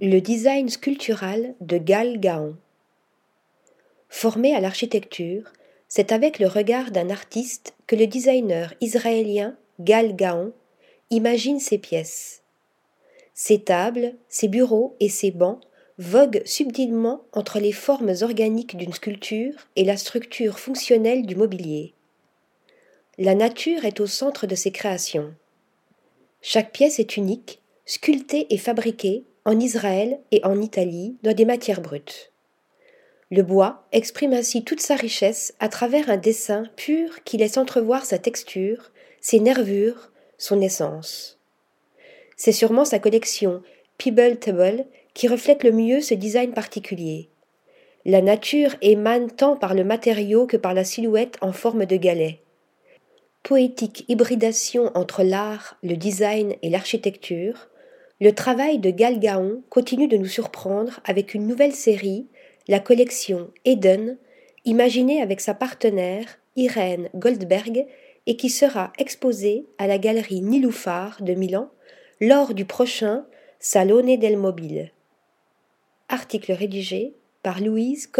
Le design sculptural de Gal Gaon. Formé à l'architecture, c'est avec le regard d'un artiste que le designer israélien Gal Gaon imagine ses pièces. Ses tables, ses bureaux et ses bancs voguent subtilement entre les formes organiques d'une sculpture et la structure fonctionnelle du mobilier. La nature est au centre de ses créations. Chaque pièce est unique, sculptée et fabriquée en Israël et en Italie dans des matières brutes. Le bois exprime ainsi toute sa richesse à travers un dessin pur qui laisse entrevoir sa texture, ses nervures, son essence. C'est sûrement sa collection Pebble Table qui reflète le mieux ce design particulier. La nature émane tant par le matériau que par la silhouette en forme de galet poétique hybridation entre l'art, le design et l'architecture, le travail de Gal Gaon continue de nous surprendre avec une nouvelle série, la collection Eden, imaginée avec sa partenaire Irène Goldberg et qui sera exposée à la galerie Niloufar de Milan lors du prochain Salone del Mobile. Article rédigé par Louise.